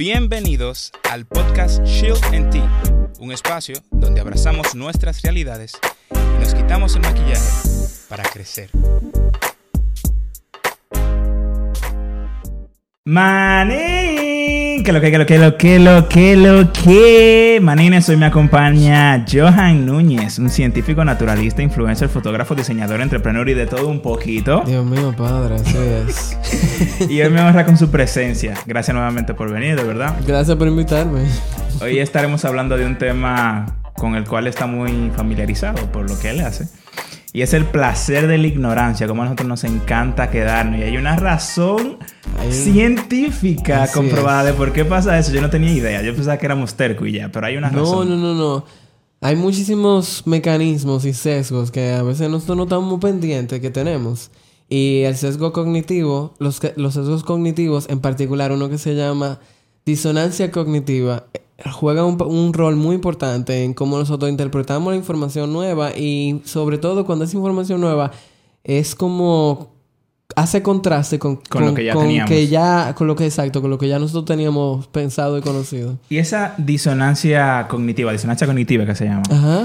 Bienvenidos al podcast Shield and Tea, un espacio donde abrazamos nuestras realidades y nos quitamos el maquillaje para crecer. Manín, que lo que, que lo que, lo que, lo que, lo que. Manines, hoy me acompaña Johan Núñez, un científico naturalista, influencer, fotógrafo, diseñador, entrepreneur y de todo un poquito. Dios mío, padre, así es. y hoy me honra con su presencia. Gracias nuevamente por venir, de verdad. Gracias por invitarme. Hoy estaremos hablando de un tema con el cual está muy familiarizado por lo que él hace. Y es el placer de la ignorancia, como a nosotros nos encanta quedarnos. Y hay una razón Hay científica Así comprobada es. de por qué pasa eso. Yo no tenía idea. Yo pensaba que éramos terco y ya, pero hay una No, razón. no, no, no. Hay muchísimos mecanismos y sesgos que a veces nosotros no estamos pendientes que tenemos. Y el sesgo cognitivo, los, los sesgos cognitivos, en particular uno que se llama disonancia cognitiva, juega un, un rol muy importante en cómo nosotros interpretamos la información nueva y sobre todo cuando esa información nueva es como hace contraste con, Con lo que ya teníamos. que ya- con lo que exacto, con lo que ya nosotros teníamos pensado y conocido. Y esa disonancia cognitiva, disonancia cognitiva que se llama. Ajá.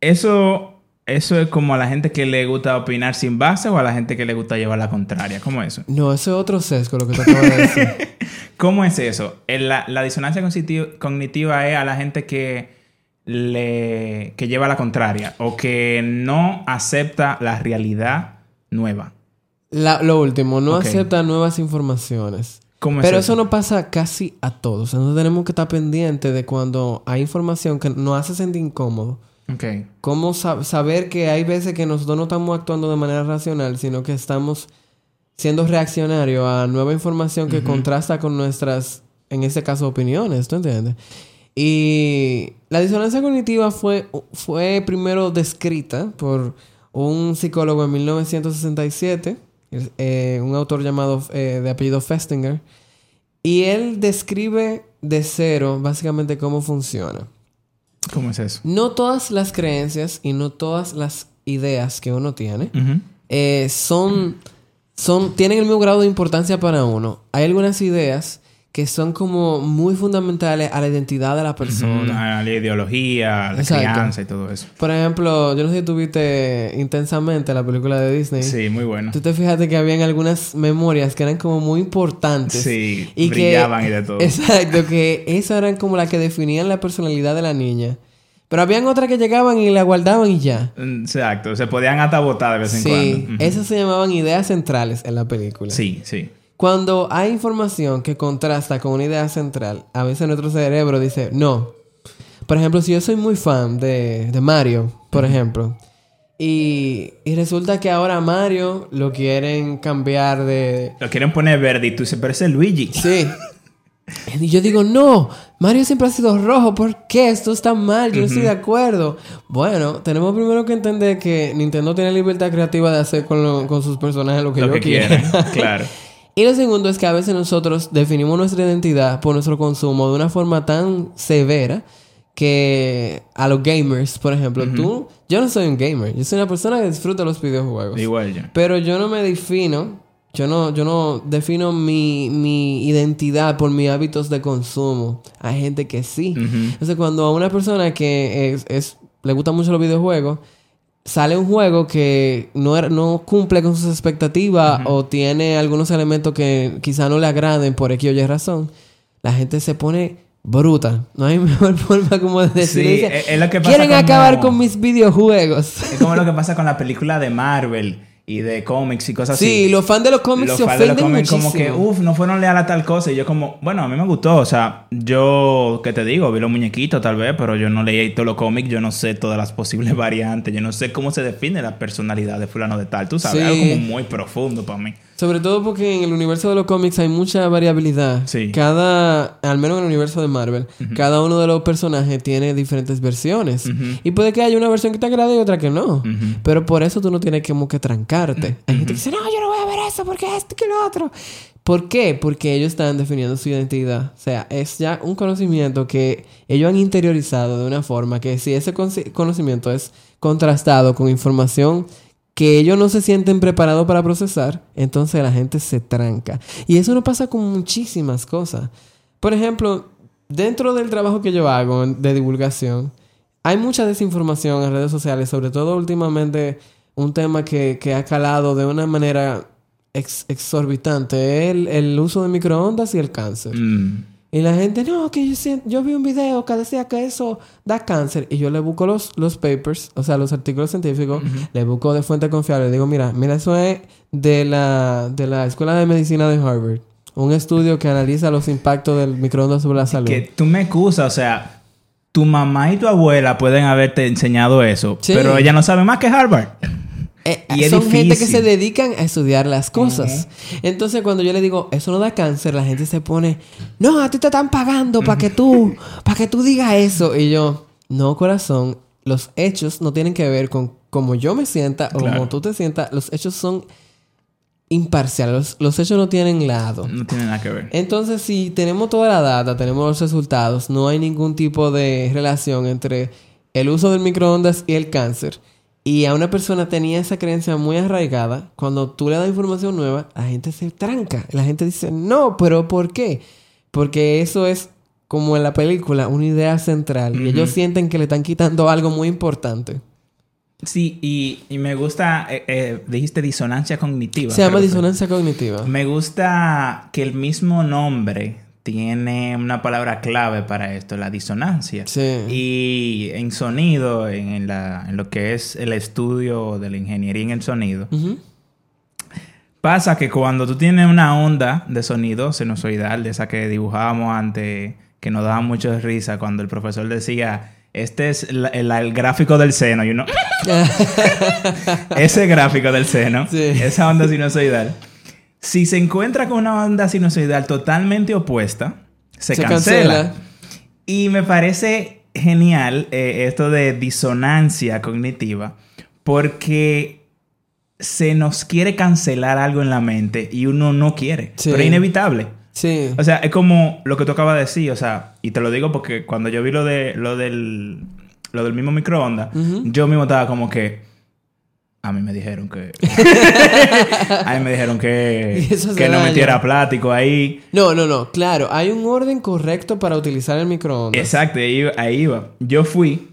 Eso, eso es como a la gente que le gusta opinar sin base o a la gente que le gusta llevar la contraria. ¿Cómo es eso? No, ese es otro sesgo lo que te acabo de decir. ¿Cómo es eso? La, la disonancia cogniti- cognitiva es a la gente que le que lleva la contraria o que no acepta la realidad nueva. La- lo último, no acepta nuevas informaciones. ¿Cómo es Pero eso? eso no pasa casi a todos. Entonces tenemos que estar pendientes de cuando hay información que nos hace sentir incómodo. Cómo sab- saber que hay veces que nosotros no estamos actuando de manera racional, sino que estamos siendo reaccionarios a nueva información que contrasta con nuestras, en este caso, opiniones. ¿Tú entiendes? Y la disonancia cognitiva fue, fue primero descrita por un psicólogo en 1967, eh, un autor llamado eh, de apellido Festinger, y él describe de cero básicamente cómo funciona. ¿Cómo es eso? No todas las creencias y no todas las ideas que uno tiene eh, son, son, tienen el mismo grado de importancia para uno. Hay algunas ideas que son como muy fundamentales a la identidad de la persona. A la ideología, a la Exacto. crianza y todo eso. Por ejemplo, yo no sé si tuviste intensamente la película de Disney. Sí, muy bueno. Tú te fijaste que habían algunas memorias que eran como muy importantes. Sí, y brillaban que, y de todo. Exacto, que esas eran como las que definían la personalidad de la niña. Pero habían otras que llegaban y la guardaban y ya. Exacto. Se podían hasta botar de vez en Sí, cuando. Ujú. esas se llamaban ideas centrales en la película. Sí, sí. Cuando hay información que contrasta con una idea central, a veces nuestro cerebro dice, no. Por ejemplo, si yo soy muy fan de, de Mario, por ejemplo, y, y resulta que ahora Mario lo quieren cambiar de... Lo quieren poner verde y tú dices, pero ese es Luigi. Sí. Y yo digo, no, Mario siempre ha sido rojo, ¿por qué? Esto está mal, yo no estoy de acuerdo. Bueno, tenemos primero que entender que Nintendo tiene libertad creativa de hacer con, lo- con sus personajes lo que Lo yo que quiera. claro. Y lo segundo es que a veces nosotros definimos nuestra identidad por nuestro consumo de una forma tan severa que a los gamers, por ejemplo, tú, yo no soy un gamer, yo soy una persona que disfruta los videojuegos. Igual yo. Pero yo no me defino, yo no, yo no defino mi, mi identidad por mis hábitos de consumo. Hay gente que sí. Entonces, cuando a una persona que es, es- le gustan mucho los videojuegos, sale un juego que no, no cumple con sus expectativas o tiene algunos elementos que quizá no le agraden por X o Y razón, la gente se pone bruta. No hay mejor forma como de decir. Sí, Dice, es- es lo que pasa Quieren como- acabar con mis videojuegos. Es como lo que pasa con la película de Marvel y de cómics y cosas Sí, así. los fans de los cómics Los se fans de los ofenden cómics como que, muchísimo. uff, no fueron leales a tal cosa. Y yo como, bueno, a mí me gustó. O sea, yo, ¿qué te digo? Vi los muñequitos tal vez, pero yo no leí todos los cómics. Yo no sé todas las posibles variantes. Yo no sé cómo se define la personalidad de fulano de tal. Tú sabes, Sí. algo como muy profundo para mí. Sobre todo porque en el universo de los cómics hay mucha variabilidad. Sí. Cada, al menos en el universo de Marvel, cada uno de los personajes tiene diferentes versiones. Y puede que haya una versión que te agrade y otra que no. Pero por eso tú no tienes como que trancarte. Hay gente que dice, no, yo no voy a ver eso porque esto que lo otro. ¿Por qué? Porque ellos están definiendo su identidad. O sea, es ya un conocimiento que ellos han interiorizado de una forma que si ese conocimiento es contrastado con información que ellos no se sienten preparados para procesar, entonces la gente se tranca. Y eso no pasa con muchísimas cosas. Por ejemplo, dentro del trabajo que yo hago de divulgación, hay mucha desinformación en redes sociales, sobre todo últimamente un tema que, que ha calado de una manera ex- exorbitante, el, el uso de microondas y el cáncer. Mm. Y la gente, no, que yo, sien- yo vi un video que decía que eso da cáncer. Y yo le busco los, los papers, o sea, los artículos científicos, le busco de fuente confiable. Le digo, mira, mira, eso es de la, de la Escuela de Medicina de Harvard. Un estudio que analiza los impactos del microondas sobre la salud. Que tú me excusas, o sea, tu mamá y tu abuela pueden haberte enseñado eso, Sí. pero ella no sabe más que Harvard. Eh, Y son gente que se dedican a estudiar las cosas. Entonces, cuando yo le digo, eso no da cáncer, la gente se pone, no, a ti te están pagando para que tú, para que tú digas eso. Y yo, no, corazón, los hechos no tienen que ver con cómo yo me sienta o cómo tú te sientas. Los hechos son imparciales. Los, los hechos no tienen lado. No tiene nada que ver. Entonces, si tenemos toda la data, tenemos los resultados, no hay ningún tipo de relación entre el uso del microondas y el cáncer. Y a una persona tenía esa creencia muy arraigada, cuando tú le das información nueva, la gente se tranca. La gente dice, no, pero ¿por qué? Porque eso es como en la película, una idea central. Y ellos sienten que le están quitando algo muy importante. Sí, y, y me gusta, eh, eh, dijiste disonancia cognitiva. Se llama disonancia cognitiva. Me gusta que el mismo nombre tiene una palabra clave para esto, la disonancia. Sí. Y en sonido, en, en la, en lo que es el estudio de la ingeniería en el sonido, pasa que cuando tú tienes una onda de sonido sinusoidal, de esa que dibujábamos antes, que nos daba mucho risa cuando el profesor decía, este es el gráfico del seno, y uno... ese gráfico del seno, Sí. esa onda sinusoidal, si se encuentra con una onda sinusoidal totalmente opuesta, se, Se cancela. cancela. Y me parece genial eh, esto de disonancia cognitiva, porque se nos quiere cancelar algo en la mente y uno no quiere, Sí. pero es inevitable. Sí. O sea, es como lo que tú acabas de decir, o sea, y te lo digo porque cuando yo vi lo de lo del lo del mismo microondas, yo mismo estaba como que a mí me dijeron que a mí me dijeron que que no metiera plástico ahí. No, no, no. Claro, hay un orden correcto para utilizar el microondas. Exacto, ahí, iba- ahí iba. Yo fui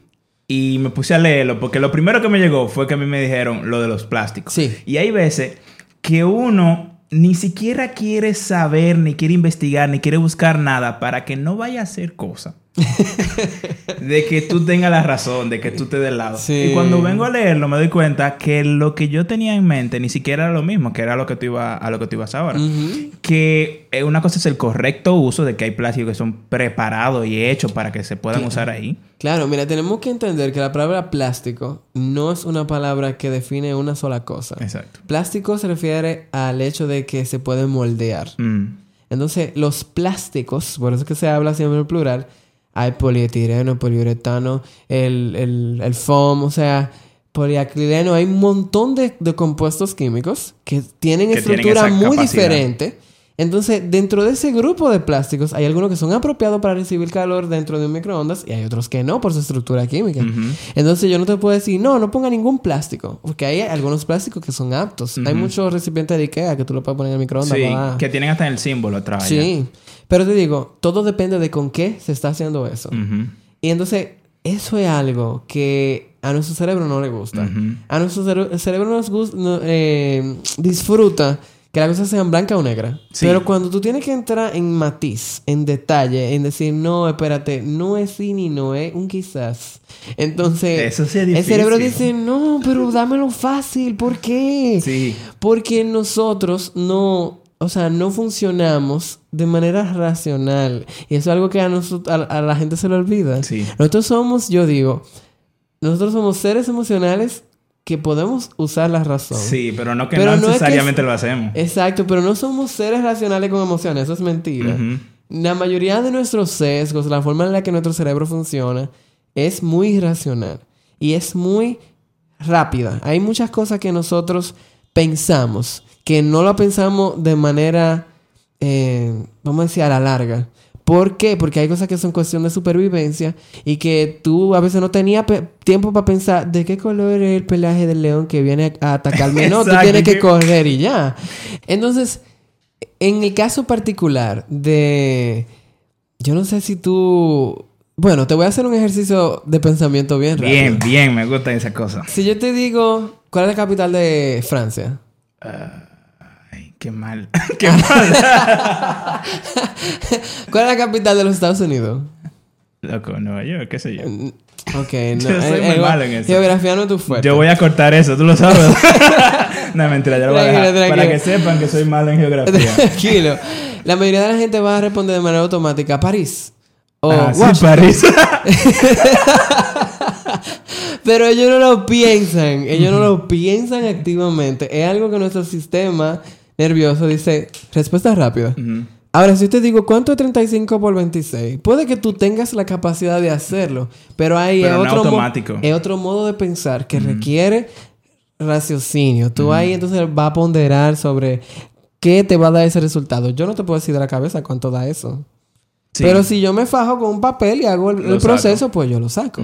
y me puse a leerlo porque lo primero que me llegó fue que a mí me dijeron lo de los plásticos. Sí. Y hay veces que uno ni siquiera quiere saber, ni quiere investigar, ni quiere buscar nada para que no vaya a hacer cosas. de que tú tengas la razón, de que tú te del lado. Sí. Y cuando vengo a leerlo me doy cuenta que lo que yo tenía en mente ni siquiera era lo mismo, que era lo que tú ibas a lo que tú ibas ahora. Que eh, una cosa es el correcto uso de que hay plásticos que son preparados y hechos para que se puedan usar ahí. Claro, mira, tenemos que entender que la palabra plástico no es una palabra que define una sola cosa. Exacto. Plástico se refiere al hecho de que se puede moldear. Mm. Entonces, los plásticos, por eso es que se habla siempre en plural, hay polietileno, poliuretano, el, el, el foam, o sea, poliacrileno, hay un montón de, de compuestos químicos que tienen Que estructura muy capacidad. diferente. Entonces, dentro de ese grupo de plásticos, hay algunos que son apropiados para recibir calor dentro de un microondas y hay otros que no por su estructura química. Entonces, yo no te puedo decir, no, no ponga ningún plástico, porque hay algunos plásticos que son aptos. Hay muchos recipientes de Ikea que tú lo puedes poner en el microondas. Sí, para- que tienen hasta el símbolo atrás. Sí, pero te digo, todo depende de con qué se está haciendo eso. Ujú. Y entonces, eso es algo que a nuestro cerebro no le gusta. A nuestro cere- cerebro nos gusta, no, eh, disfruta que las cosas sean blanca o negra. Sí. Pero cuando tú tienes que entrar en matiz, en detalle, en decir, no, espérate, no es sí ni no es un quizás. Entonces, Eso sí es el cerebro dice, no, pero dámelo fácil. ¿Por qué? Sí. Porque nosotros no, o sea, no funcionamos de manera racional. Y eso es algo que a, nosotros, a, a la gente se le olvida. Sí. Nosotros somos, yo digo, nosotros somos seres emocionales que podemos usar la razón. Sí, pero no que Pero no no es que necesariamente es- lo hacemos. Exacto, pero no somos seres racionales con emociones, eso es mentira. La mayoría de nuestros sesgos, la forma en la que nuestro cerebro funciona, es muy irracional y es muy rápida. Hay muchas cosas que nosotros pensamos que no lo pensamos de manera, eh, vamos a decir, a la larga. ¿Por qué? Porque hay cosas que son cuestión de supervivencia y que tú a veces no tenías tiempo para pensar de qué color es el pelaje del león que viene a atacarme. No, tú tienes que correr y ya. Entonces, en el caso particular de, Yo no sé si tú... Bueno, te voy a hacer un ejercicio de pensamiento bien rápido. Bien, bien, me gusta esa cosa. Si yo te digo, ¿cuál es la capital de Francia? Ay, qué mal. qué mal. ¿Cuál es la capital de los Estados Unidos? Loco, Nueva York, qué sé yo. Ok, no. Yo soy muy eh, malo en eso. Geografía no es tu fuerte. Yo voy a cortar eso, tú lo sabes. no, mentira, yo lo voy a dejar. Tranquilo, Para que sepan que soy malo en geografía. Tranquilo. La mayoría de la gente va a responder de manera automática París. O Ah, sí. París. Pero ellos no lo piensan. Ellos no lo piensan activamente. Es algo que nuestro sistema nervioso dice, respuesta rápida. Ahora, si te digo, ¿cuánto es 35 por 26? Puede que tú tengas la capacidad de hacerlo, pero no otro mo- otro modo de pensar que requiere raciocinio. Tú ahí entonces vas a ponderar sobre qué te va a dar ese resultado. Yo no te puedo decir de la cabeza cuánto da eso. Sí. Pero si yo me fajo con un papel y hago el, el proceso, pues yo lo saco.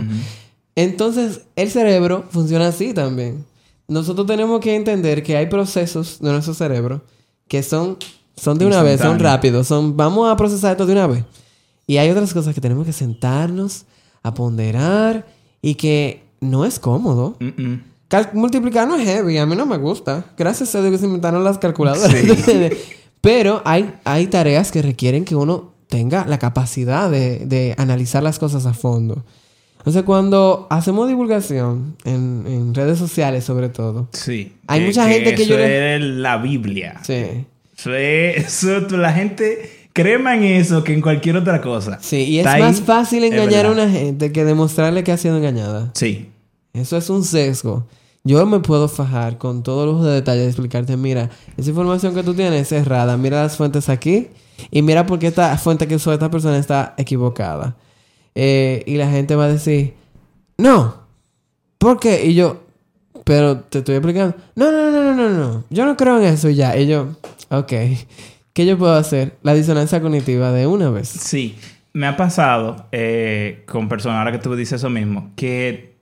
Entonces, el cerebro funciona así también. Nosotros tenemos que entender que hay procesos de nuestro cerebro que son, son de una vez, son rápidos, son vamos a procesar esto de una vez. Y hay otras cosas que tenemos que sentarnos a ponderar y que no es cómodo. Multiplicar no es heavy, a mí no me gusta. Gracias a Dios que se inventaron las calculadoras. Sí. Pero hay, hay tareas que requieren que uno tenga la capacidad de, de analizar las cosas a fondo. Entonces, cuando hacemos divulgación en, en redes sociales, sobre todo, Sí. Hay mucha gente que eso yo es la Biblia. sí. Eso es... Eso, tú- la gente... Cree más en eso que en cualquier otra cosa. Sí, y es Está más ahí, fácil engañar a una gente que demostrarle que ha sido engañada. Sí. Eso es un sesgo. Yo me puedo fajar con todos los detalles de explicarte, mira, esa información que tú tienes es errada, mira las fuentes aquí y mira por qué esta fuente que usó esta persona está equivocada. Eh, y la gente va a decir, no, ¿por qué? Y yo, pero te estoy explicando, no, no, no, no, no, no, yo no creo en eso y ya. Y yo, ok, ¿qué yo puedo hacer? La disonancia cognitiva de una vez. Sí, me ha pasado eh, con personas, ahora que tú dices eso mismo, que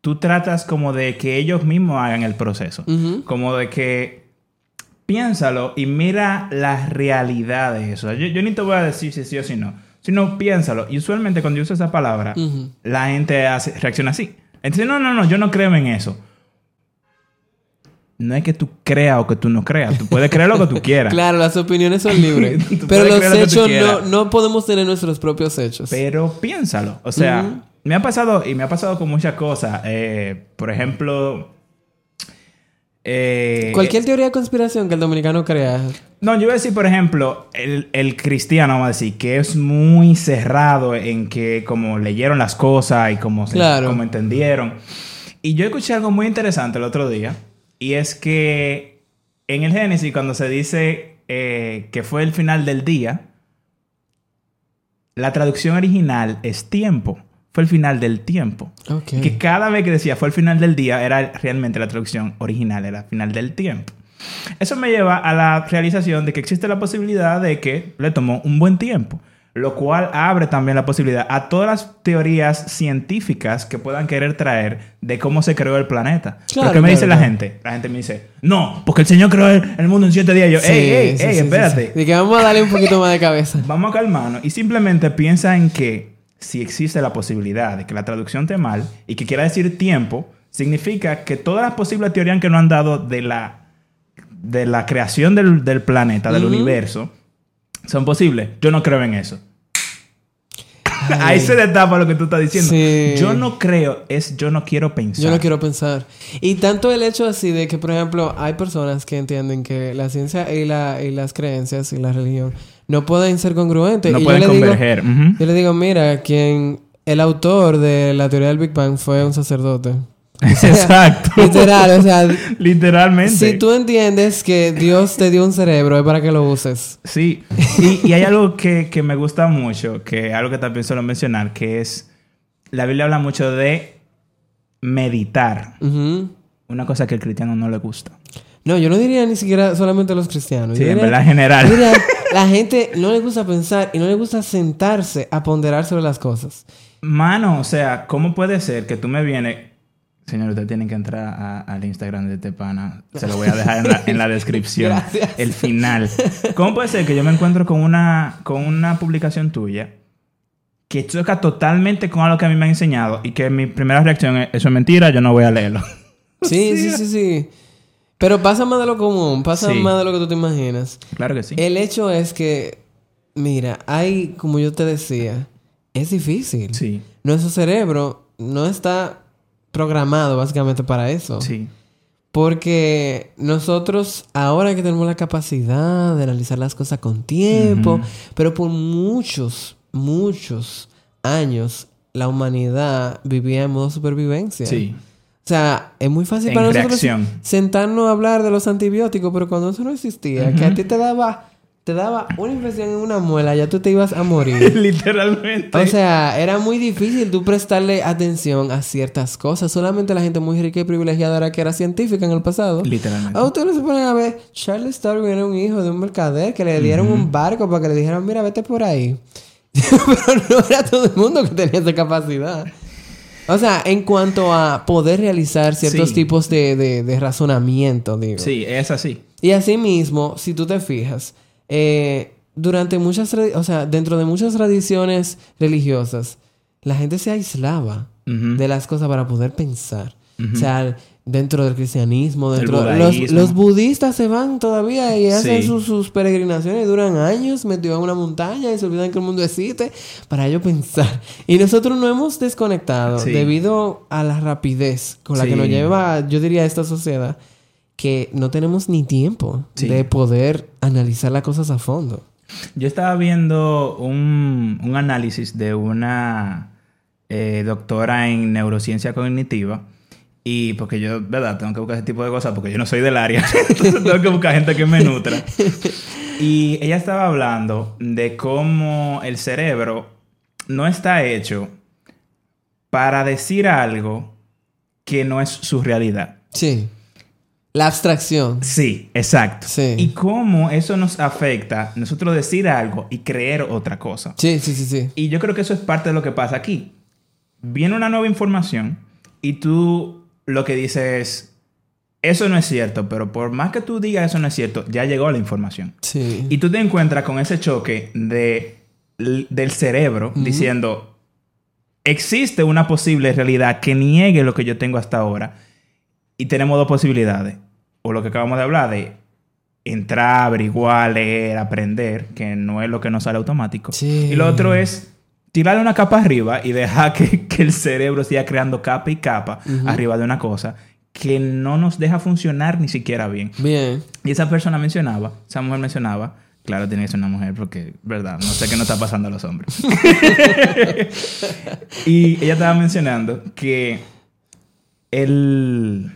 tú tratas como de que ellos mismos hagan el proceso. Como de que piénsalo y mira la realidad de eso. Yo, yo ni te voy a decir si sí o si no, sino piénsalo. Y usualmente cuando yo uso esa palabra, la gente hace- reacciona así. Entonces, no, no, no, yo no creo en eso. No es que tú creas o que tú no creas. Tú puedes creer lo que tú quieras. Claro, las opiniones son libres. Pero los lo hechos no, no podemos tener nuestros propios hechos. Pero piénsalo. O sea, me ha pasado y me ha pasado con muchas cosas. Eh, por ejemplo, eh, Cualquier teoría de conspiración que el dominicano crea. No, yo iba a decir, por ejemplo, el, el cristiano, vamos a decir, que es muy cerrado en que como leyeron las cosas y como, se- Claro. como entendieron. Y yo escuché algo muy interesante el otro día, y es que en el Génesis, cuando se dice eh, que fue el final del día, la traducción original es tiempo. Fue el final del tiempo. Ok. Y que cada vez que decía fue el final del día, era realmente la traducción original, era final del tiempo. Eso me lleva a la realización de que existe la posibilidad de que le tomó un buen tiempo, lo cual abre también la posibilidad a todas las teorías científicas que puedan querer traer de cómo se creó el planeta. Claro, Pero ¿qué me claro, dice la claro. gente? La gente me dice, no, porque el Señor creó el, mundo en siete días. Yo, Sí, ey, ey, sí, ey, sí, espérate. De que vamos a darle un poquito más de cabeza. Vamos a calmarnos y simplemente piensa en que si existe la posibilidad de que la traducción esté mal y que quiera decir tiempo, significa que todas las posibles teorías que nos han dado de la, de la creación del, del planeta, del universo, son posibles. Yo no creo en eso. Ahí se destapa lo que tú estás diciendo. Sí. Yo no creo, es yo no quiero pensar. Yo no quiero pensar. Y tanto el hecho así de que, por ejemplo, hay personas que entienden que la ciencia y, la, y las creencias y la religión no pueden ser congruentes. No y pueden yo le digo- converger. Yo le digo, mira, quien el autor de la teoría del Big Bang fue un sacerdote. Exacto. Literal, o sea, Literalmente. si tú entiendes que Dios te dio un cerebro es para que lo uses. Sí, y, y hay algo que, que me gusta mucho, que algo que también suelo mencionar, que es, la Biblia habla mucho de meditar, una cosa que al cristiano no le gusta. No, yo no diría ni siquiera solamente a los cristianos. Sí, Yo en verdad general. yo diría, la gente no le gusta pensar y no le gusta sentarse a ponderar sobre las cosas. Mano, o sea, ¿cómo puede ser que tú me vienes, Señor, ustedes tienen que entrar a- al Instagram de Tepana. Se lo voy a dejar en la, en la descripción. Gracias. El final. ¿Cómo puede ser que yo me encuentro con una, con una publicación tuya que choca totalmente con algo que a mí me han enseñado y que mi primera reacción es, eso es mentira, yo no voy a leerlo? Sí, sí, sí, sí. Pero pasa más de lo común, pasa Sí. más de lo que tú te imaginas. Claro que sí. El hecho es que, mira, hay, como yo te decía, es difícil. Sí, Nuestro cerebro no está programado básicamente para eso. sí. Porque nosotros ahora que tenemos la capacidad de analizar las cosas con tiempo, pero por muchos, muchos años la humanidad vivía en modo supervivencia. Sí. O sea, es muy fácil En para nosotros sentarnos a hablar de los antibióticos, pero cuando eso no existía, que a ti te daba, te daba una infección en una muela, ya tú te ibas a morir. Literalmente. O sea, era muy difícil tú prestarle atención a ciertas cosas. Solamente la gente muy rica y privilegiada era que era científica en el pasado. Literalmente. A ustedes se ponen a ver, Charles Darwin era un hijo de un mercader que le dieron un barco para que le dijeran, mira, vete por ahí. Pero no era todo el mundo que tenía esa capacidad. O sea, en cuanto a poder realizar ciertos Sí. tipos de, de, de razonamiento, digo. Sí, es así. Y asimismo, si tú te fijas, eh, durante muchas, o sea, dentro de muchas tradiciones religiosas, la gente se aislaba de las cosas para poder pensar. O sea, dentro del cristianismo, dentro los, los budistas se van todavía y hacen Sí. sus, sus peregrinaciones duran años metidos en una montaña y se olvidan que el mundo existe para ellos pensar. Y nosotros no hemos desconectado Sí. debido a la rapidez con la que nos lleva, yo diría, esta sociedad, que no tenemos ni tiempo de poder analizar las cosas a fondo. Yo estaba viendo un, un análisis de una eh, doctora en neurociencia cognitiva. Y porque yo, ¿verdad? Tengo que buscar ese tipo de cosas porque yo no soy del área. Entonces tengo que buscar gente que me nutra. Y ella estaba hablando de cómo el cerebro no está hecho para decir algo que no es su realidad. Sí. La abstracción. Sí, exacto. Sí. Y cómo eso nos afecta nosotros decir algo y creer otra cosa. Sí, sí, sí, sí. Y yo creo que eso es parte de lo que pasa aquí. Viene una nueva información y tú lo que dices es, eso no es cierto, pero por más que tú digas eso no es cierto, ya llegó la información. Sí. Y tú te encuentras con ese choque de, del cerebro diciendo, existe una posible realidad que niegue lo que yo tengo hasta ahora. Y tenemos dos posibilidades. O lo que acabamos de hablar de entrar, averiguar, leer, aprender, que no es lo que nos sale automático. Sí. Y lo otro es tirarle una capa arriba y dejar que, que el cerebro siga creando capa y capa arriba de una cosa que no nos deja funcionar ni siquiera bien. Bien. Y esa persona mencionaba, esa mujer mencionaba, claro, tiene que ser una mujer porque, verdad, no sé qué nos está pasando a los hombres. y ella estaba mencionando que el,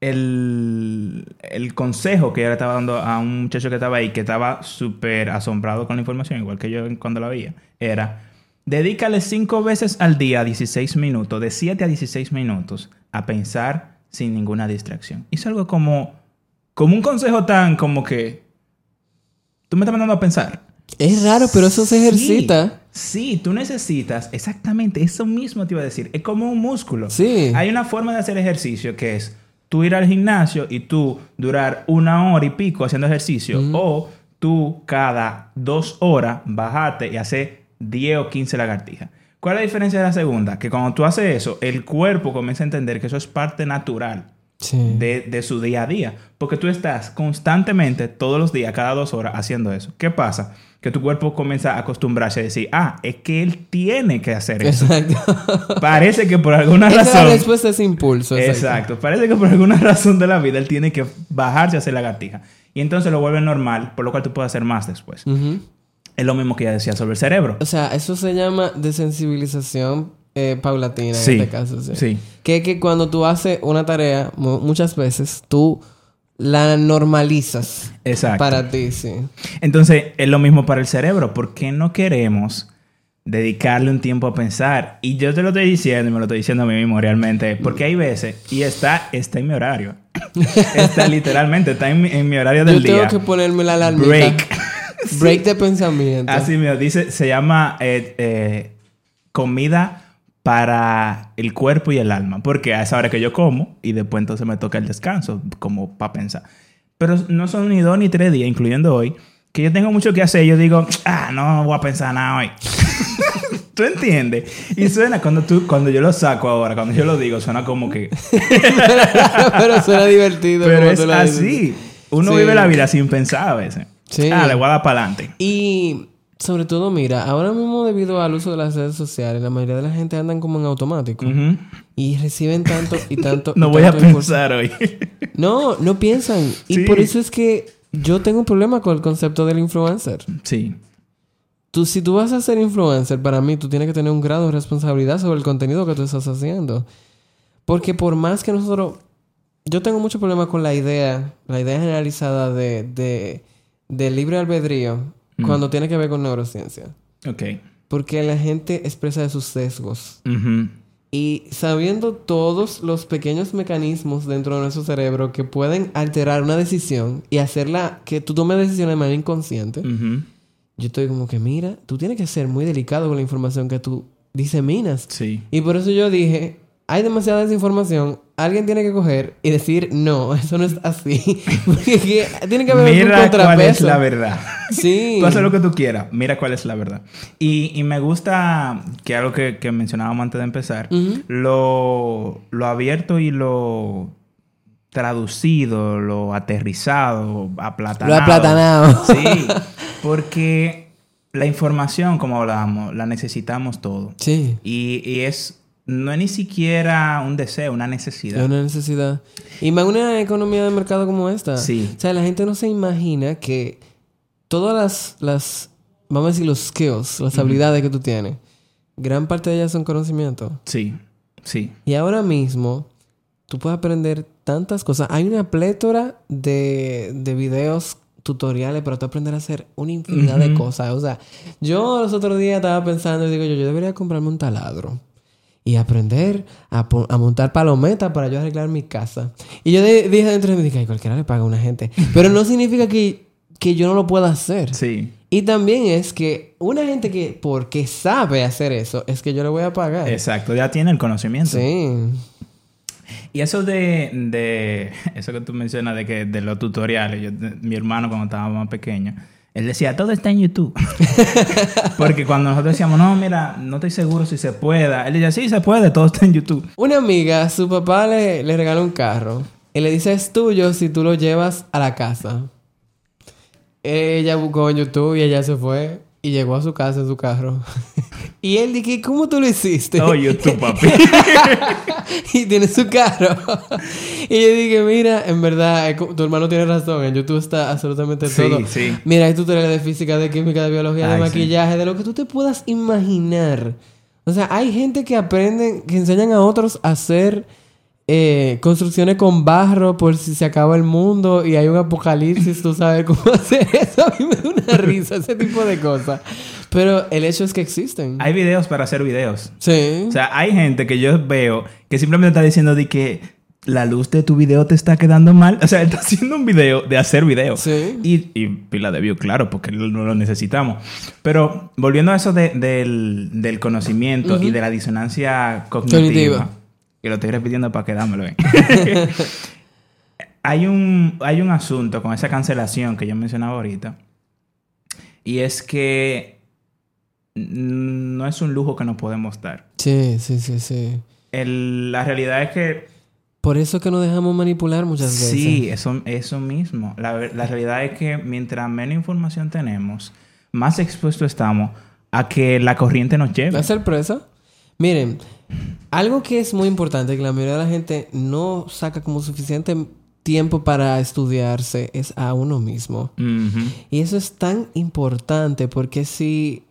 el, el consejo que ella le estaba dando a un muchacho que estaba ahí, que estaba súper asombrado con la información, igual que yo cuando la veía, era, dedícale cinco veces al día 16 minutos, de 7 a 16 minutos, a pensar sin ninguna distracción. Y es algo como, como un consejo tan como que, tú me estás mandando a pensar. Es raro, pero eso se ejercita. Sí, sí, tú necesitas exactamente eso mismo te iba a decir. Es como un músculo. Sí. Hay una forma de hacer ejercicio que es tú ir al gimnasio y tú durar una hora y pico haciendo ejercicio o tú cada dos horas bajarte y hacer 10 o 15 lagartijas. ¿Cuál es la diferencia de la segunda? Que cuando tú haces eso, el cuerpo comienza a entender que eso es parte natural Sí. de, de su día a día. Porque tú estás constantemente, todos los días, cada dos horas, haciendo eso. ¿Qué pasa? Que tu cuerpo comienza a acostumbrarse a decir, ah, es que él tiene que hacer eso. Exacto. Parece que por alguna Esa es la razón... respuesta a ese impulso. Exacto. Parece que por alguna razón de la vida él tiene que bajarse a hacer lagartija. Y entonces lo vuelve normal, por lo cual tú puedes hacer más después. Ujú. Es lo mismo que ya decía sobre el cerebro. O sea, eso se llama desensibilización eh, paulatina Sí, en este caso. Sí. sí. Que, que cuando tú haces una tarea, mu- muchas veces tú la normalizas Exacto. para ti, sí. Entonces, es lo mismo para el cerebro. ¿Por qué no queremos dedicarle un tiempo a pensar? Y yo te lo estoy diciendo y me lo estoy diciendo a mí mismo realmente. Porque hay veces, y está, está en mi horario. está literalmente, está en mi, en mi horario del Yo tengo día. que ponerme la alarmita. Break. Break de pensamiento. Así me dice, se llama eh, eh, comida para el cuerpo y el alma. Porque a esa hora que yo como y después entonces me toca el descanso, como para pensar. Pero no son ni dos ni tres días, incluyendo hoy, que yo tengo mucho que hacer. Yo digo, ah, no voy a pensar nada hoy. ¿Tú entiendes? Y suena cuando tú, cuando yo lo saco ahora, cuando yo lo digo, suena como que. Pero suena divertido. Pero es lo dices. así. Uno Sí. vive la vida sin pensar a veces. Sí. Ah, le voy a dar para adelante. Y sobre todo, mira, ahora mismo debido al uso de las redes sociales, la mayoría de la gente andan como en automático. Y reciben tanto y tanto. y No voy a pensar hoy. No, no piensan. Y por eso es que yo tengo un problema con el concepto del influencer. sí. Tú, si tú vas a ser influencer, para mí tú tienes que tener un grado de responsabilidad sobre el contenido que tú estás haciendo. Porque por más que nosotros... Yo tengo mucho problema con la idea, la idea generalizada de, de, de libre albedrío cuando tiene que ver con neurociencia. Ok. Porque la gente expresa de sus sesgos. Ujú. Y sabiendo todos los pequeños mecanismos dentro de nuestro cerebro que pueden alterar una decisión y hacerla que tú tomes decisiones de manera inconsciente, yo estoy como que, mira, tú tienes que ser muy delicado con la información que tú diseminas. Sí. Y por eso yo dije, hay demasiada desinformación, alguien tiene que coger y decir, no, eso no es así. Porque que- tiene que haber un Mira cuál es contrapeso. la verdad. Sí. Tú haces lo que tú quieras. Mira cuál es la verdad. Y, y me gusta que algo que, que mencionábamos antes de empezar, lo, lo abierto y lo traducido, lo aterrizado, aplatanado. Lo aplatanado. Sí, porque la información, como hablábamos, la necesitamos todo. Sí. Y, y es, no es ni siquiera un deseo, una Es necesidad. una necesidad. Y más una economía de mercado como esta. Sí. O sea, la gente no se imagina que todas las, las vamos a decir, los skills, las habilidades que tú tienes, gran parte de ellas son conocimiento. Sí, sí. Y ahora mismo, tú puedes aprender tantas cosas. Hay una plétora de, de videos tutoriales para tú aprender a hacer una infinidad de cosas. O sea, yo los otros días estaba pensando y digo yo, yo debería comprarme un taladro y aprender a, montar palometas para yo arreglar mi casa. Y yo de- dije dentro de mí, dije, "Ay, cualquiera le paga a una gente. Pero no significa que, que yo no lo pueda hacer. Sí. Y también es que una gente que porque sabe hacer eso, es que yo le voy a pagar. Exacto, ya tiene el conocimiento. Sí. Y eso de, de eso que tú mencionas de que de los tutoriales, yo- de- mi hermano cuando estaba más pequeño, él decía, todo está en YouTube. Porque cuando nosotros decíamos, no, mira, no estoy seguro si se pueda, él decía, sí, se puede, todo está en YouTube. Una amiga, su papá le, le regala un carro y le dice es tuyo si tú lo llevas a la casa. Ella buscó en YouTube y ella se fue y llegó a su casa en su carro. y él dije, ¿cómo tú lo hiciste? Oh, YouTube, papi. y tiene su carro. y yo dije, mira, en verdad, eh, tu hermano tiene razón. En YouTube está absolutamente Sí, todo. sí. Mira, hay tutoriales de física, de química, de biología, de sí. maquillaje, de lo que tú te puedas imaginar. O sea, hay gente que aprenden, que enseñan a otros a hacer eh, construcciones con barro por si se acaba el mundo y hay un apocalipsis, tú sabes cómo hacer eso. A mí me da una risa ese tipo de cosas. Pero el hecho es que existen. Hay videos para hacer videos. Sí. O sea, hay gente que yo veo que simplemente está diciendo de que la luz de tu video te está quedando mal. O sea, está haciendo un video de hacer video. Sí. Y, y pila de view, claro, porque no lo necesitamos. Pero volviendo a eso de- del, del conocimiento y de la disonancia cognitiva. Cognitiva. Que lo estoy repitiendo para quedármelo bien. hay, un, hay un asunto con esa cancelación que yo mencionaba ahorita. Y es que no es un lujo que nos podemos dar. Sí, sí, sí, sí. El- la realidad es que Por eso que nos dejamos manipular muchas veces. sí, eso, eso mismo. La, la realidad es que mientras menos información tenemos, más expuestos estamos a que la corriente nos lleve. ¿La sorpresa? Miren, algo que es muy importante que la mayoría de la gente no saca como suficiente tiempo para estudiarse es a uno mismo. Y eso es tan importante porque si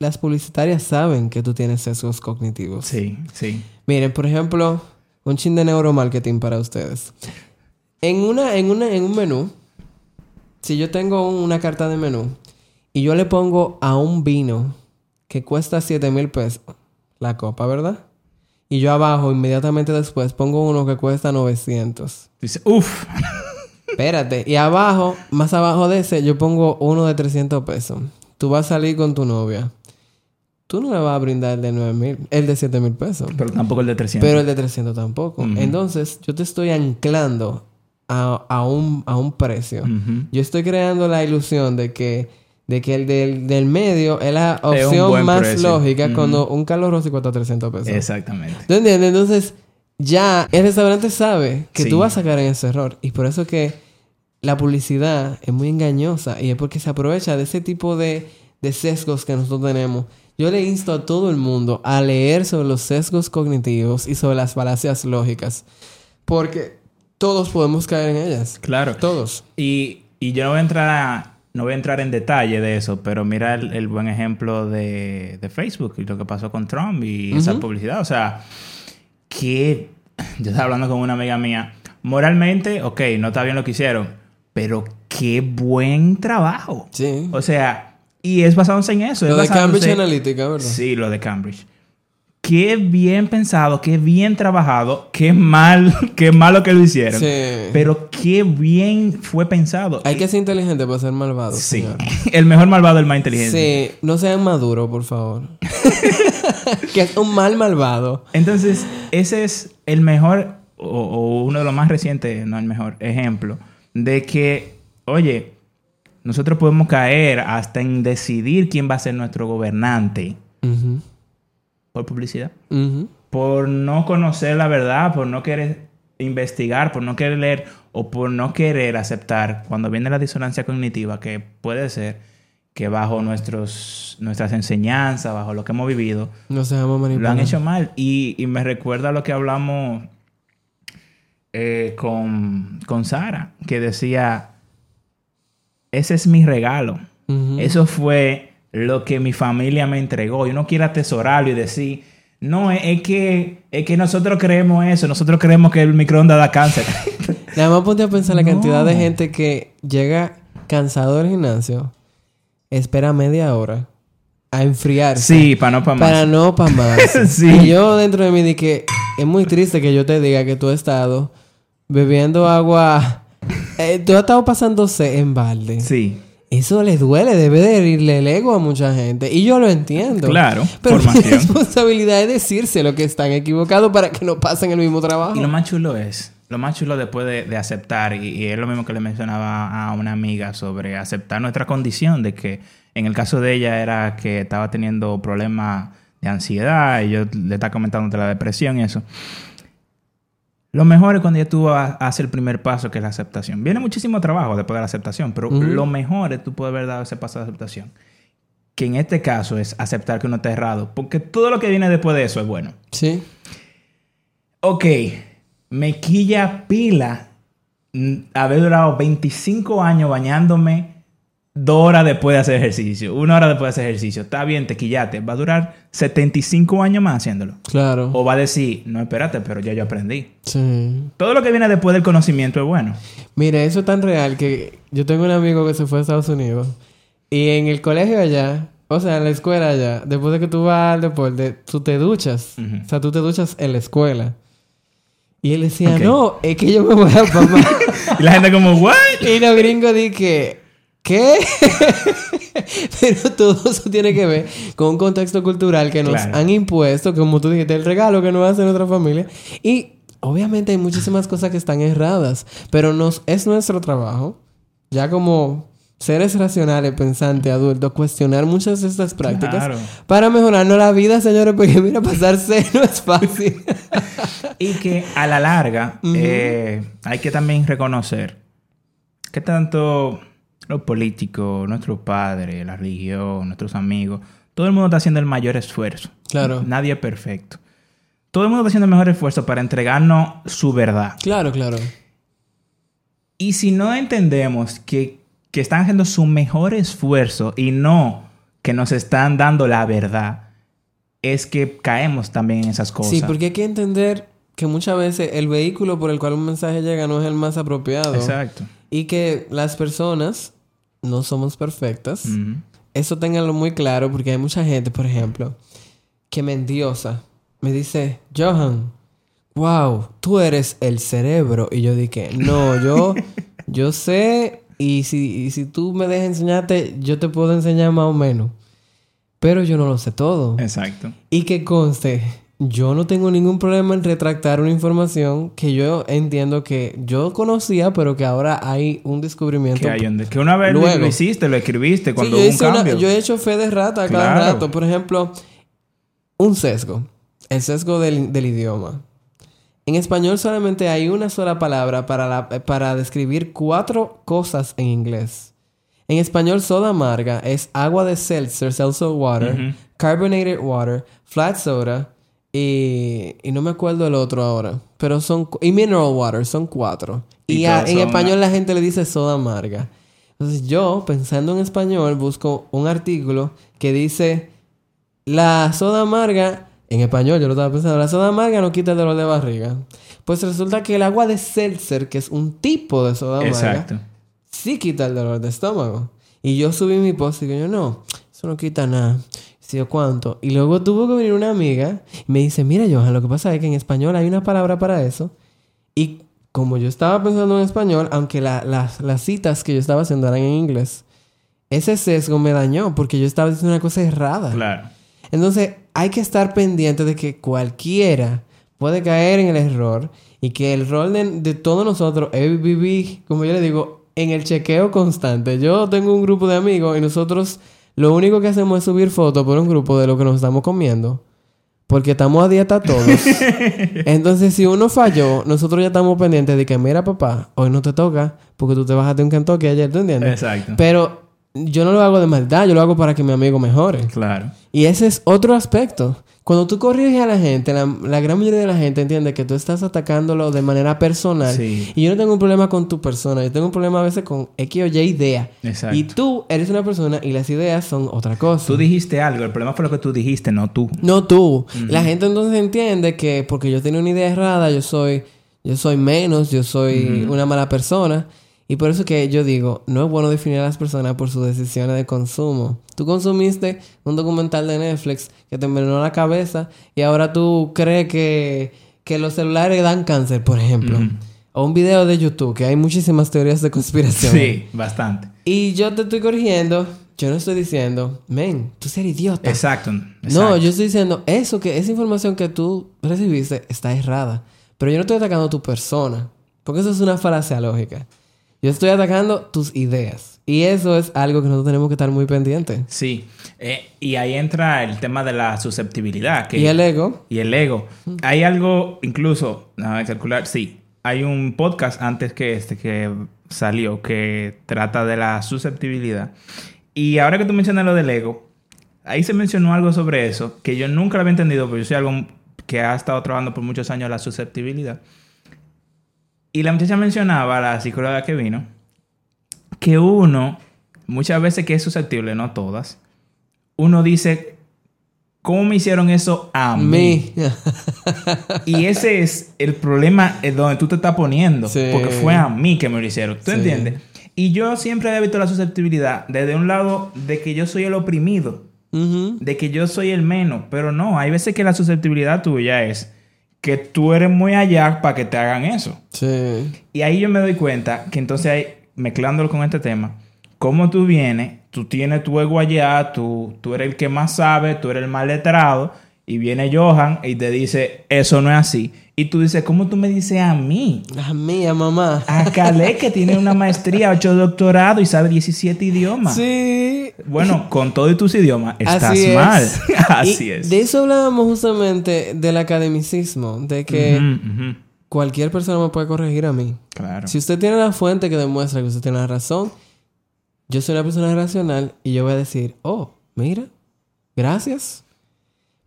las publicitarias saben que tú tienes sesgos cognitivos. Sí, sí. Miren, por ejemplo, un chin de neuromarketing para ustedes. En, una, en, una, en un menú, si yo tengo una carta de menú y yo le pongo a un vino que cuesta 7 mil pesos la copa, ¿verdad? Y yo abajo, inmediatamente después, pongo uno que cuesta 900. Dice, uff. Espérate. Y abajo, más abajo de ese, yo pongo uno de 300 pesos. Tú vas a salir con tu novia. tú no le vas a brindar el de 9 mil, el de 7 mil pesos. Pero tampoco el de 300. Pero el de 300 tampoco. Entonces, yo te estoy anclando a, a un, a un precio. Yo estoy creando la ilusión de que, de que el del, del medio es la opción más precio. lógica cuando un Carlos Rossi cuesta 300 pesos. Exactamente. ¿Tú entiendes? Entonces, ya el restaurante sabe que Sí. tú vas a caer en ese error. Y por eso que la publicidad es muy engañosa. Y es porque se aprovecha de ese tipo de, de sesgos que nosotros tenemos. Yo le insto a todo el mundo a leer sobre los sesgos cognitivos y sobre las falacias lógicas. Porque todos podemos caer en ellas. Claro. Todos. Y, y yo voy a entrar a- no voy a entrar en detalle de eso, pero mira el, el buen ejemplo de, de Facebook y lo que pasó con Trump y esa publicidad. O sea, que yo estaba hablando con una amiga mía. Moralmente, ok, no está bien lo que hicieron, pero qué buen trabajo. Sí. O sea, y es basándose en eso. Lo es de Cambridge Analytica, ¿verdad? Sí, lo de Cambridge. Qué bien pensado, qué bien trabajado, qué mal, qué malo que lo hicieron. Sí. Pero qué bien fue pensado. Hay que ser inteligente para ser malvado, Sí. señor. El mejor malvado, el más inteligente. Sí, no sean maduros, por favor. que es un mal malvado. Entonces, ese es el mejor, o, o uno de los más recientes, no el mejor, ejemplo, de que, oye, nosotros podemos caer hasta en decidir quién va a ser nuestro gobernante por publicidad. por no conocer la verdad, por no querer investigar, por no querer leer o por no querer aceptar cuando viene la disonancia cognitiva, que puede ser que bajo nuestros, nuestras enseñanzas, bajo lo que hemos vivido, lo han hecho mal. Y, y me recuerda lo que hablamos eh, con, con Sara, que decía, ese es mi regalo. Eso fue lo que mi familia me entregó. Yo no quiero atesorarlo y decir, no, es, es que, es que nosotros creemos eso, nosotros creemos que el microondas da cáncer. Nada más ponte a pensar la No. cantidad de gente que llega cansado del gimnasio, espera media hora a enfriarse. sí, para no para más. Para no pamarse. Sí. Y yo dentro de mí di que es muy triste que yo te diga que tú has estado bebiendo agua. eh, tú has estado pasándose en balde. Sí, Eso le duele, debe de herirle el ego a mucha gente. Y yo lo entiendo. claro, Pero mi responsabilidad es decirse lo que están equivocados para que no pasen el mismo trabajo. Y lo más chulo es, lo más chulo después de, de aceptar, y, y es lo mismo que le mencionaba a una amiga sobre aceptar nuestra condición, de que en el caso de ella era que estaba teniendo problemas de ansiedad, y yo le estaba comentando de la depresión y eso. Lo mejor es cuando ya tú ha- haces el primer paso, que es la aceptación. Viene muchísimo trabajo después de la aceptación, pero lo mejor es tú poder haber dado ese paso de aceptación. Que en este caso es aceptar que uno está errado, porque todo lo que viene después de eso es bueno. Sí. Ok, me quilla pila haber durado 25 años bañándome dos horas después de hacer ejercicio, una hora después de hacer ejercicio. Está bien, te quillaste. Va a durar 75 años más haciéndolo. Claro. O va a decir, no, espérate, pero ya yo aprendí. Sí. Todo lo que viene después del conocimiento es bueno. Mire, eso es tan real que yo tengo un amigo que se fue a Estados Unidos y en el colegio allá, o sea, en la escuela allá, después de que tú vas al deporte, tú te duchas. O sea, tú te duchas en la escuela. Y él decía, no, es que yo me voy a papá. Y la gente como, ¿what? y los gringos di que, ¿qué? Pero todo eso tiene que ver con un contexto cultural que nos Claro. han impuesto, como tú dijiste, el regalo que nos hace nuestra familia. Y obviamente hay muchísimas cosas que están erradas, pero nos, es nuestro trabajo, ya como seres racionales, pensantes, adultos, cuestionar muchas de estas prácticas Claro. para mejorarnos la vida, señores, porque mira, pasarse no es fácil. Y que a la larga eh, hay que también reconocer que tanto los políticos, nuestros padres, la religión, nuestros amigos, todo el mundo está haciendo el mayor esfuerzo. Claro. Nadie es perfecto. Todo el mundo está haciendo el mejor esfuerzo para entregarnos su verdad. claro, claro. Y si no entendemos que, que están haciendo su mejor esfuerzo y no que nos están dando la verdad, es que caemos también en esas cosas. Sí, porque hay que entender que muchas veces el vehículo por el cual un mensaje llega no es el más apropiado. Exacto. Y que las personas no somos perfectas. Eso ténganlo muy claro porque hay mucha gente, por ejemplo, que me endiosa. Me dice, Johan, wow, tú eres el cerebro. Y yo dije, no, yo, yo sé y si, y si tú me dejas enseñarte, yo te puedo enseñar más o menos. pero yo no lo sé todo. Exacto. Y que conste, yo no tengo ningún problema en retractar una información que yo entiendo que yo conocía, pero que ahora hay un descubrimiento. Que, hay un que una vez lo- Luego. lo hiciste, lo escribiste Sí, cuando yo, hubo un una- cambio. yo he hecho fe de rata cada Claro. rato. Por ejemplo, un sesgo. El sesgo del, del idioma. En español solamente hay una sola palabra para, la- para describir cuatro cosas en inglés. En español, soda amarga es agua de seltzer, seltzer water, carbonated water, flat soda y, y no me acuerdo el otro ahora. Pero son... Y mineral water, son cuatro. Y Y, a- todos en español la gente le dice soda amarga. Entonces yo, pensando en español, busco un artículo que dice la soda amarga, en español yo lo estaba pensando, la soda amarga no quita el dolor de barriga. Pues resulta que el agua de seltzer, que es un tipo de soda amarga, Exacto. sí quita el dolor de estómago. Y yo subí mi post y digo yo, no, eso no quita nada. Yo cuánto. Y luego tuvo que venir una amiga y me dice, mira Johan, lo que pasa es que en español hay una palabra para eso. Y como yo estaba pensando en español, aunque la- las- las citas que yo estaba haciendo eran en inglés, ese sesgo me dañó porque yo estaba diciendo una cosa errada. Claro. Entonces, hay que estar pendiente de que cualquiera puede caer en el error y que el rol de, de todos nosotros es vivir, como yo le digo, en el chequeo constante. Yo tengo un grupo de amigos y nosotros lo único que hacemos es subir fotos por un grupo de lo que nos estamos comiendo. Porque estamos a dieta todos. Entonces, si uno falló, nosotros ya estamos pendientes de que, mira, papá, hoy no te toca porque tú te bajaste un Kentucky ayer, ¿tú entiendes? Exacto. Pero yo no lo hago de maldad, yo lo hago para que mi amigo mejore. Claro. Y ese es otro aspecto. Cuando tú corriges a la gente, la, la gran mayoría de la gente entiende que tú estás atacándolo de manera personal. Sí. Y yo no tengo un problema con tu persona, yo tengo un problema a veces con X o Y idea. Exacto. Y tú eres una persona y las ideas son otra cosa. Tú dijiste algo, el problema fue lo que tú dijiste, no tú. No tú. La gente entonces entiende que porque yo tengo una idea errada, yo soy, yo soy menos, yo soy una mala persona. Y por eso que yo digo, no es bueno definir a las personas por sus decisiones de consumo. Tú consumiste un documental de Netflix que te envenenó la cabeza y ahora tú crees que, que los celulares dan cáncer, por ejemplo. O un video de YouTube, que hay muchísimas teorías de conspiración. Sí, bastante. Y yo te estoy corrigiendo, yo no estoy diciendo, men, tú eres idiota. Exacto. No, yo estoy diciendo eso que esa información que tú recibiste está errada. Pero yo no estoy atacando tu persona, porque eso es una falacia lógica. Yo estoy atacando tus ideas. Y eso es algo que nosotros tenemos que estar muy pendientes. Sí. Eh, y ahí entra el tema de la susceptibilidad. Que, Y el ego, y el ego. Hay algo, incluso, a calcular, sí. Hay un podcast antes que este que salió que trata de la susceptibilidad. Y ahora que tú mencionas lo del ego, ahí se mencionó algo sobre eso que yo nunca lo había entendido, porque yo soy algo que ha estado trabajando por muchos años la susceptibilidad. Y la muchacha mencionaba, la psicóloga que vino, que uno, muchas veces que es susceptible, no todas, uno dice, ¿cómo me hicieron eso a mí? mí. Y ese es el problema en donde tú te estás poniendo. Sí. Porque fue a mí que me lo hicieron. ¿Tú Sí. entiendes? Y yo siempre he visto la susceptibilidad desde un lado de que yo soy el oprimido, de que yo soy el menos. Pero no, hay veces que la susceptibilidad tuya es que tú eres muy allá para que te hagan eso. Sí. Y ahí yo me doy cuenta que entonces hay, mezclándolo con este tema, cómo tú vienes, tú tienes tu ego allá, tú, tú eres el que más sabe, tú eres el más letrado, y viene Johan y te dice, eso no es así. Y tú dices, ¿cómo tú me dices a mí? A mí, a mamá. A Calé, que tiene una maestría, ocho doctorados y sabe 17 idiomas. Sí. Bueno, con todos tus idiomas, estás Así es. mal. Así Y es. De eso hablábamos justamente del academicismo, de que cualquier persona me puede corregir a mí. Claro. Si usted tiene la fuente que demuestra que usted tiene la razón, yo soy una persona racional y yo voy a decir, oh, mira, gracias.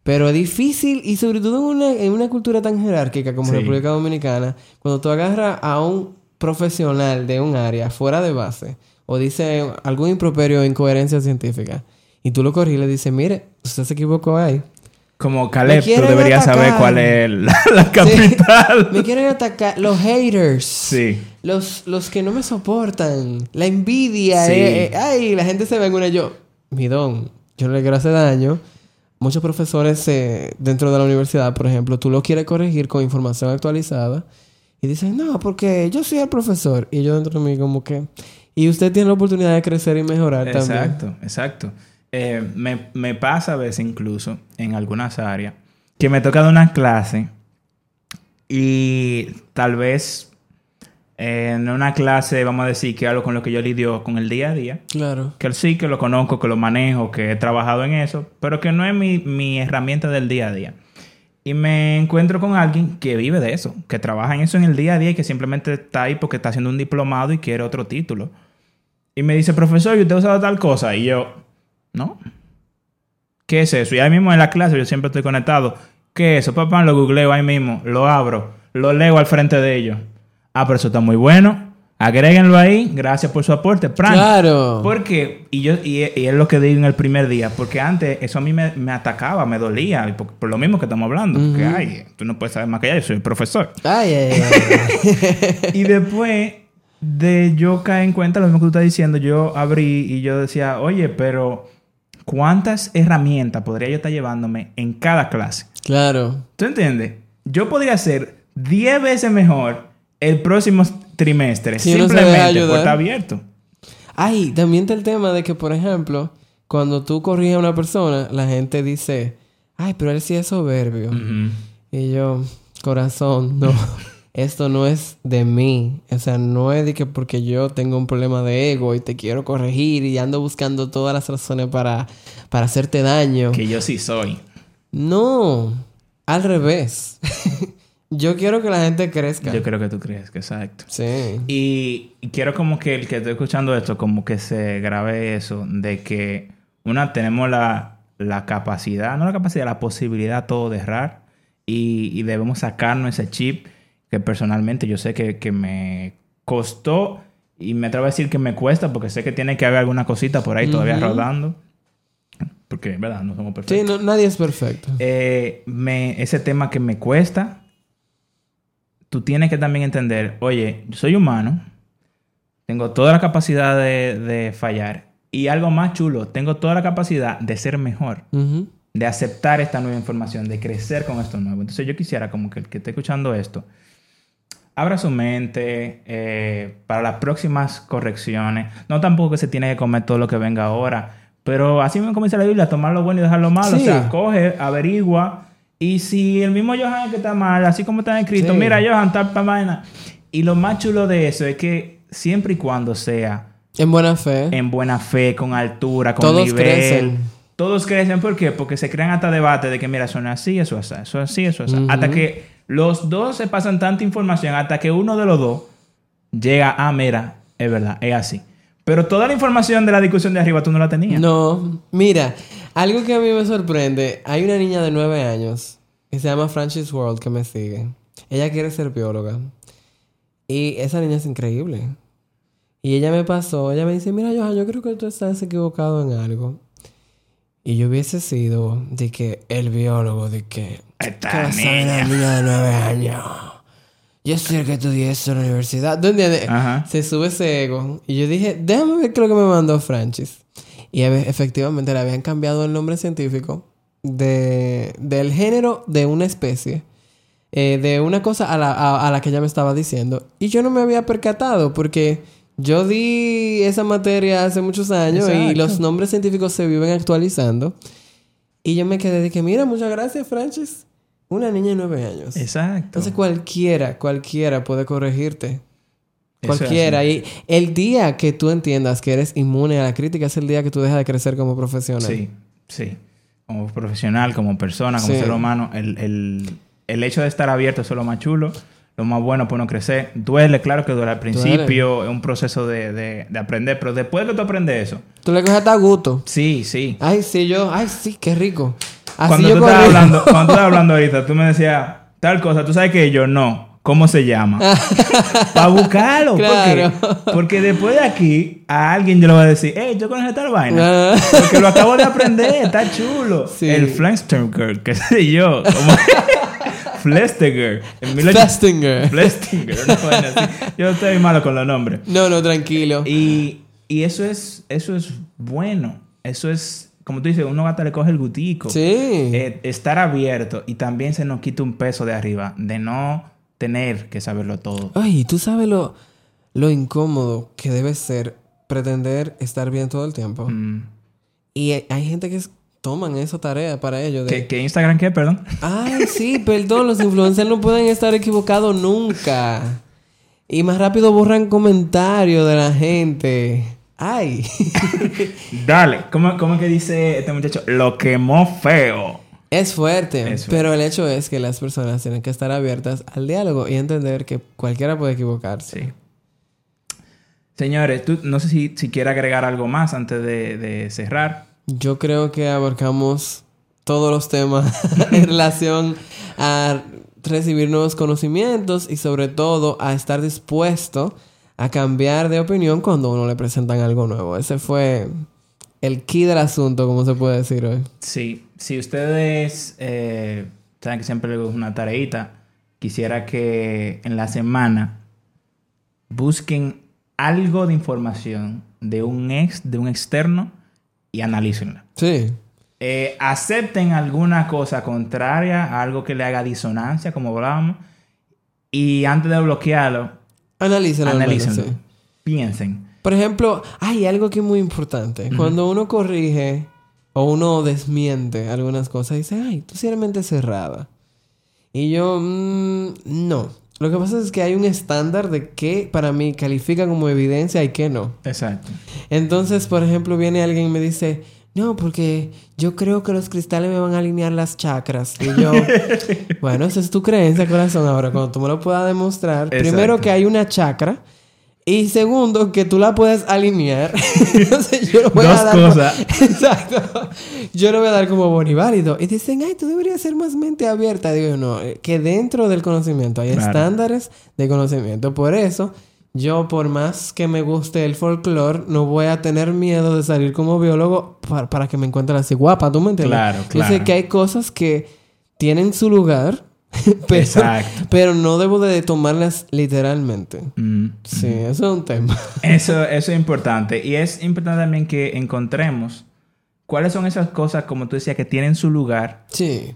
Pero es difícil y sobre todo en una, en una cultura tan jerárquica como Sí. República Dominicana, cuando tú agarras a un profesional de un área fuera de base o dice algún improperio o incoherencia científica y tú lo corriges y le dices, mire, usted se equivocó ahí. Como Caleb, tú deberías saber atacar. cuál es la, la capital. Me quieren atacar los haters. Sí. Los, los que no me soportan. La envidia. Sí. eh, eh, ay, la gente se ve en una yo. Mi don, yo no le quiero hacer daño. Muchos profesores eh, dentro de la universidad, por ejemplo, tú lo quieres corregir con información actualizada. Y dicen, no, porque yo soy el profesor. Y yo dentro de mí como que... Y usted tiene la oportunidad de crecer y mejorar también. Exacto, exacto. eh, me, me pasa a veces incluso en algunas áreas que me toca dar una clase y tal vez en una clase, vamos a decir, que algo con lo que yo lidio con el día a día. Claro. Que sí, que lo conozco, que lo manejo, que he trabajado en eso, pero que no es mi, mi herramienta del día a día. Y me encuentro con alguien que vive de eso, que trabaja en eso en el día a día y que simplemente está ahí porque está haciendo un diplomado y quiere otro título. Y me dice, profesor, ¿y usted usa tal cosa? Y yo, ¿no? ¿Qué es eso? Y ahí mismo en la clase yo siempre estoy conectado. ¿Qué es eso? Papá, lo googleo ahí mismo, lo abro, lo leo al frente de ellos. Ah, pero eso está muy bueno. Agréguenlo ahí. Gracias por su aporte. Pran. Claro. Porque, y yo, y, y es lo que digo en el primer día, porque antes eso a mí me, me atacaba, me dolía, por, por lo mismo que estamos hablando. Ay, tú no puedes saber más que yo, yo soy profesor. Ay, ay, ay. y después de yo caer en cuenta lo mismo que tú estás diciendo, yo abrí y yo decía, oye, pero ¿cuántas herramientas podría yo estar llevándome en cada clase? claro. ¿Tú entiendes? Yo podría ser 10 veces mejor el próximo trimestre, Si simplemente por ayudar. estar abierto. Ay, también está el tema de que, por ejemplo, cuando tú corriges a una persona, la gente dice, ay, pero él sí es soberbio. Y yo, corazón, no. Esto no es de mí. O sea, no es de que porque yo tengo un problema de ego y te quiero corregir y ando buscando todas las razones para, para hacerte daño. Que yo sí soy. No, al revés. yo quiero que la gente crezca. Yo creo que tú que exacto. Sí. Y, quiero como que el que esté escuchando esto, como que se grabe eso, de que una, tenemos la, la capacidad, no la capacidad, la posibilidad todo de errar y, y debemos sacarnos ese chip que personalmente yo sé que, que me costó y me atrevo a decir que me cuesta porque sé que tiene que haber alguna cosita por ahí todavía Ujú. rodando. Porque, ¿verdad? No somos Sí, perfectos. no- nadie es perfecto. Eh, me, ese tema que me cuesta, tú tienes que también entender, oye, yo soy humano, tengo toda la capacidad de, de fallar y algo más chulo, tengo toda la capacidad de ser mejor, de aceptar esta nueva información, de crecer con esto nuevo. Entonces yo quisiera como que el que esté escuchando esto, abra su mente eh, para las próximas correcciones. No tampoco que se tiene que comer todo lo que venga ahora, pero así como dice la Biblia, tomar lo bueno y dejar lo malo. Sí. O sea, coge, averigua. Y si el mismo Johan que está mal, así como está escrito, Sí. mira Johan, tal vaina. Y lo más chulo de eso es que siempre y cuando sea En buena fe. en buena fe, con altura, con Todos nivel. crecen. Todos crecen, ¿por qué? Porque se crean hasta debates de que, mira, es así, eso es así, eso es así, eso es así. Hasta que los dos se pasan tanta información, hasta que uno de los dos llega a, mira, es verdad, es así. Pero toda la información de la discusión de arriba tú no la tenías. No, mira, algo que a mí me sorprende, hay una niña de nueve años que se llama Francis World que me sigue. Ella quiere ser bióloga. Y esa niña es increíble. Y ella me pasó, ella me dice, mira Johan, yo creo que tú estás equivocado en algo. Y yo hubiese sido de que el biólogo, de que... Esta ¿Qué va a saber la niña. niña de nueve años? Yo soy el que estudié eso en la universidad. Ajá. Se sube ese ego. Y yo dije, déjame ver qué es lo que me mandó Francis. Y efectivamente le habían cambiado el nombre científico de, del género de una especie. eh, de una cosa a la, a, a la que ella me estaba diciendo. Y yo no me había percatado porque yo di esa materia hace muchos años y los nombres científicos se viven actualizando. Y yo me quedé de que, mira, muchas gracias, Francis. Una niña de nueve años. Exacto. Entonces cualquiera, cualquiera puede corregirte. Cualquiera. Y el día que tú entiendas que eres inmune a la crítica es el día que tú dejas de crecer como profesional. Sí, sí. Como profesional, como persona, como Sí. ser humano, el, el- el hecho de estar abierto eso es lo más chulo, lo más bueno para uno crecer. Duele, claro que duele al principio, es un proceso de, de- de aprender, pero después de que tú aprendes eso, Tú le coges hasta gusto. sí, sí. Ay, sí, yo. Ay, sí, qué rico. Así Cuando yo tú, corrí. hablando, cuando tú estabas hablando ahorita, tú me decías tal cosa, tú sabes que yo no. ¿Cómo se llama? Para buscarlo. Claro. ¿Por qué? Porque después de aquí, a alguien yo le voy a decir, hey, yo conozco tal vaina. Ah. Porque lo acabo de aprender, está chulo. Sí. El Flenstegger, qué sé yo. Como... Flestiger. En 1800 Festinger. Flestiger, una vaina así. Yo estoy malo con los nombres. No, no, tranquilo. Y, y eso es eso es bueno. Eso es, como tú dices, uno hasta le coge el gutico. Sí. Eh, estar abierto y también se nos quita un peso de arriba, de no tener que saberlo todo. Ay, tú sabes lo, lo incómodo que debe ser pretender estar bien todo el tiempo. Mm, Y hay gente que toman esa tarea para ellos. De... ¿Qué, Instagram qué, perdón? Ay, sí, perdón, los influencers no pueden estar equivocados nunca. Y más rápido borran comentarios de la gente. ¡Ay! Dale, ¿cómo, ¿cómo que dice este muchacho? Lo quemó feo. Es fuerte, pero el hecho es que las personas tienen que estar abiertas al diálogo y entender que cualquiera puede equivocarse. Sí. Señores, tú no sé si, si quiere agregar algo más antes de, de cerrar. Yo creo que abarcamos todos los temas en relación a recibir nuevos conocimientos y sobre todo a estar dispuesto a cambiar de opinión cuando uno le presentan algo nuevo. Ese fue el key del asunto, como se puede decir hoy. Sí, si ustedes eh, saben que siempre les una tareita, quisiera que en la semana busquen algo de información de un ex, de un externo y analícenla. Sí. Eh, acepten alguna cosa contraria a algo que le haga disonancia, como hablábamos, y antes de bloquearlo, analícenlo. Analícenlo. Piensen. Por ejemplo, hay algo que es muy importante. Cuando uno corrige o uno desmiente algunas cosas, dice, ay, tú sí eres mente cerrada. Y yo, mm, no. Lo que pasa es que hay un estándar de qué para mí califica como evidencia y qué no. Exacto. Entonces, por ejemplo, viene alguien y me dice, no, porque yo creo que los cristales me van a alinear las chakras. Y yo, bueno, esa es tu creencia, corazón. Ahora, cuando tú me lo puedas demostrar, primero que hay una chakra. Y segundo, que tú la puedes alinear. Entonces yo lo voy Dos a dar. cosas. Exacto. Yo lo voy a dar como bueno y dicen, ay, tú deberías ser más mente abierta. Digo, no, eh, que dentro del conocimiento hay estándares de conocimiento. Por eso, yo, por más que me guste el folclore, no voy a tener miedo de salir como biólogo para, que me encuentren así guapa. ¿Tú me entiendes? Claro, claro. Yo sé que hay cosas que tienen su lugar pero, Exacto. pero no debo de tomarlas literalmente. Mm, sí, eso es un tema. Eso, eso es importante. Y es importante también que encontremos cuáles son esas cosas, como tú decías, que tienen su lugar. Sí.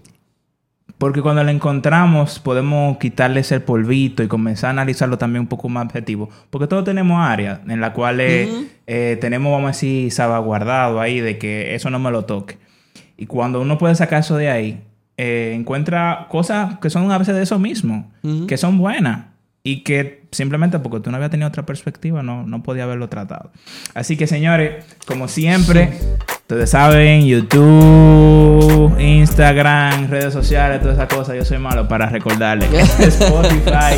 Porque cuando lo encontramos podemos quitarle ese polvito y comenzar a analizarlo también un poco más objetivo. Porque todos tenemos áreas en las cuales eh, tenemos, vamos a decir, salvaguardado ahí de que eso no me lo toque. Y cuando uno puede sacar eso de ahí, eh, encuentra cosas que son a veces de eso mismo, que son buenas y que simplemente porque tú no habías tenido otra perspectiva no, no podía haberlo tratado. Así que señores, como siempre, ustedes saben, YouTube, Instagram, redes sociales, todas esas cosas, yo soy malo para recordarles. Spotify,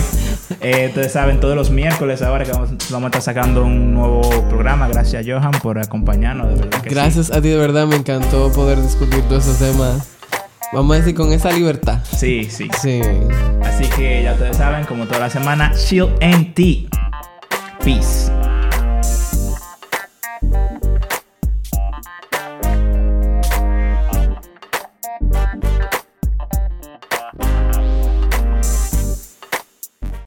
eh, ustedes saben, todos los miércoles ahora que vamos, vamos, a estar sacando un nuevo programa. Gracias Johan por acompañarnos, de verdad. Gracias a ti, de verdad, me encantó poder discutir todos esos temas Vamos a decir con esa libertad. Sí, sí. Sí. Así que ya ustedes saben, como toda la semana, Chill and Tea. Peace.